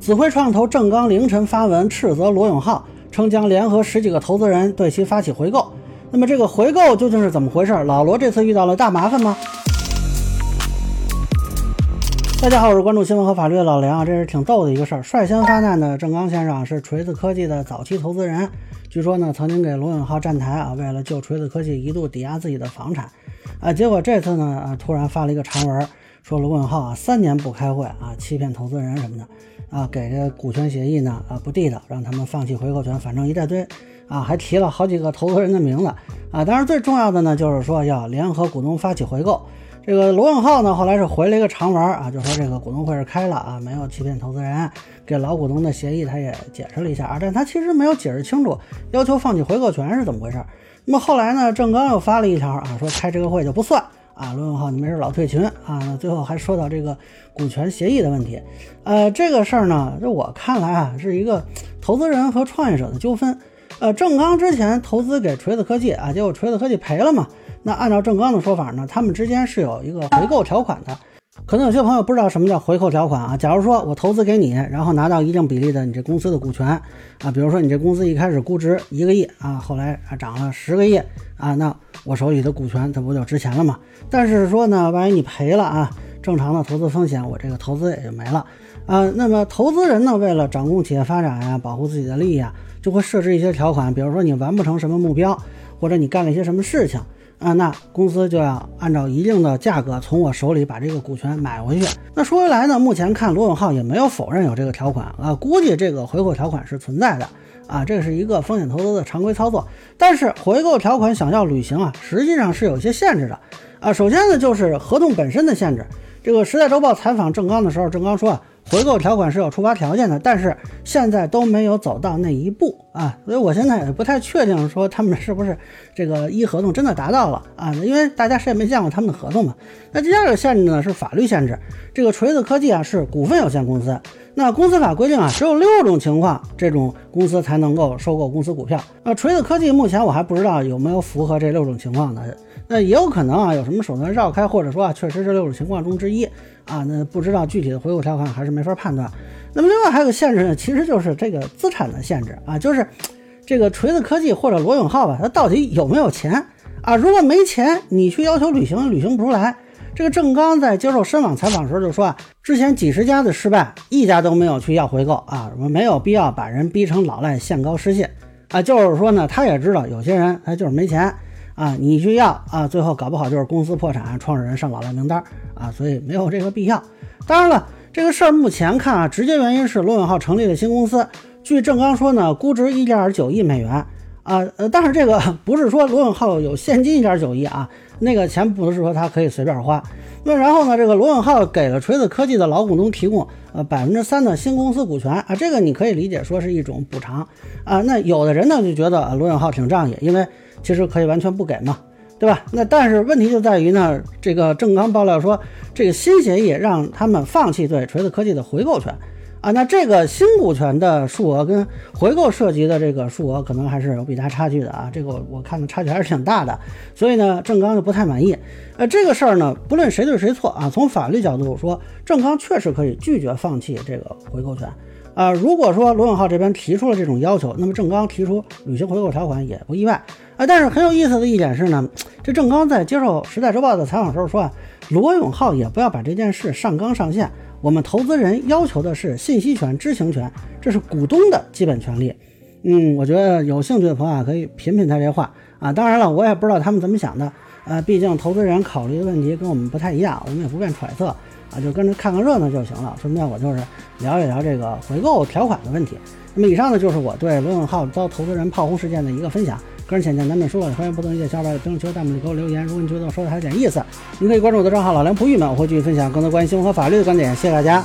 紫辉创投郑刚凌晨发文斥责罗永浩，称将联合十几个投资人对其发起回购。那么这个回购究竟是怎么回事？老罗这次遇到了大麻烦吗？大家好，我是关注新闻和法律的老梁啊，这是挺逗的一个事儿。率先发难的郑刚先生是锤子科技的早期投资人，据说呢曾经给罗永浩站台啊，为了救锤子科技一度抵押自己的房产啊，结果这次呢啊突然发了一个长文，说罗永浩啊三年不开会啊，欺骗投资人什么的啊，给这股权协议呢啊不地道，让他们放弃回购权，反正一大堆啊，还提了好几个投资人的名字啊，当然最重要的呢就是说要联合股东发起回购。这个罗永浩呢，后来是回了一个长文啊，就说这个股东会是开了啊，没有欺骗投资人，给老股东的协议他也解释了一下啊，但他其实没有解释清楚要求放弃回购权是怎么回事。那么后来呢，郑刚又发了一条啊，说开这个会就不算啊，罗永浩你没事老退群啊，那最后还说到这个股权协议的问题，呃，这个事儿呢，在我看来啊，是一个投资人和创业者的纠纷。呃，正刚之前投资给锤子科技啊，结果锤子科技赔了嘛。那按照正刚的说法呢，他们之间是有一个回购条款的。可能有些朋友不知道什么叫回扣条款啊。假如说我投资给你，然后拿到一定比例的你这公司的股权啊，比如说你这公司一开始估值一个亿啊，后来啊涨了十个亿啊，那我手里的股权它不就值钱了吗？但是说呢，万一你赔了啊，正常的投资风险我这个投资也就没了啊。那么投资人呢，为了掌控企业发展呀，保护自己的利益啊，就会设置一些条款，比如说你完不成什么目标，或者你干了一些什么事情。啊，那公司就要按照一定的价格从我手里把这个股权买回去。那说回来呢，目前看罗永浩也没有否认有这个条款啊，估计这个回购条款是存在的啊，这是一个风险投资的常规操作。但是回购条款想要履行啊，实际上是有一些限制的啊。首先呢，就是合同本身的限制。这个时代周报采访郑刚的时候，郑刚说啊。回购条款是有触发条件的，但是现在都没有走到那一步啊，所以我现在也不太确定说他们是不是这个一合同真的达到了啊，因为大家谁也没见过他们的合同嘛。那第二个限制呢是法律限制，这个锤子科技啊是股份有限公司，那公司法规定啊只有六种情况这种公司才能够收购公司股票。那锤子科技目前我还不知道有没有符合这六种情况的。那也有可能啊，有什么手段绕开，或者说啊，确实是六种情况中之一啊。那不知道具体的回购条款还是没法判断。那么另外还有个限制呢，其实就是这个资产的限制啊，就是这个锤子科技或者罗永浩吧，他到底有没有钱啊？如果没钱，你去要求履行，履行不出来。这个郑刚在接受深网采访的时候就说啊，之前几十家的失败，一家都没有去要回购啊，我没有必要把人逼成老赖，限高失信啊。就是说呢，他也知道有些人他就是没钱。啊，你去要啊，最后搞不好就是公司破产，创始人上老赖名单啊，所以没有这个必要。当然了，这个事儿目前看啊，直接原因是罗永浩成立了新公司，据郑刚说呢，估值一点九亿美元啊，呃，但是这个 不是说罗永浩有现金一点九亿啊，那个钱不是说他可以随便花。那然后呢，这个罗永浩给了锤子科技的老股东提供呃百分之三的新公司股权啊，这个你可以理解说是一种补偿啊。那有的人呢就觉得罗永浩挺仗义，因为。其实可以完全不给嘛，对吧？那但是问题就在于呢，这个郑刚爆料说，这个新协议让他们放弃对锤子科技的回购权啊。那这个新股权的数额跟回购涉及的这个数额可能还是有比大差距的啊。这个我我看的差距还是挺大的，所以呢，郑刚就不太满意。呃，这个事儿呢，不论谁对谁错啊，从法律角度说，郑刚确实可以拒绝放弃这个回购权。啊，如果说罗永浩这边提出了这种要求，那么郑刚提出履行回购条款也不意外啊。但是很有意思的一点是呢，这郑刚在接受《时代周报》的采访时候说啊，罗永浩也不要把这件事上纲上线。我们投资人要求的是信息权、知情权，这是股东的基本权利。嗯，我觉得有兴趣的朋友啊可以品品他这话啊。当然了，我也不知道他们怎么想的。呃，毕竟投资人考虑的问题跟我们不太一样，我们也不便揣测。啊，就跟着看看热闹就行了。顺便我就是聊一聊这个回购条款的问题。那么以上呢就是我对罗永浩遭投资人炮轰事件的一个分享。个人浅见难免说，欢迎不同意见小伙伴在评论区、弹幕里给我留言。如果你觉得我说的还有点意思，您可以关注我的账号老梁不郁闷，我会继续分享更多关于新闻和法律的观点。谢谢大家。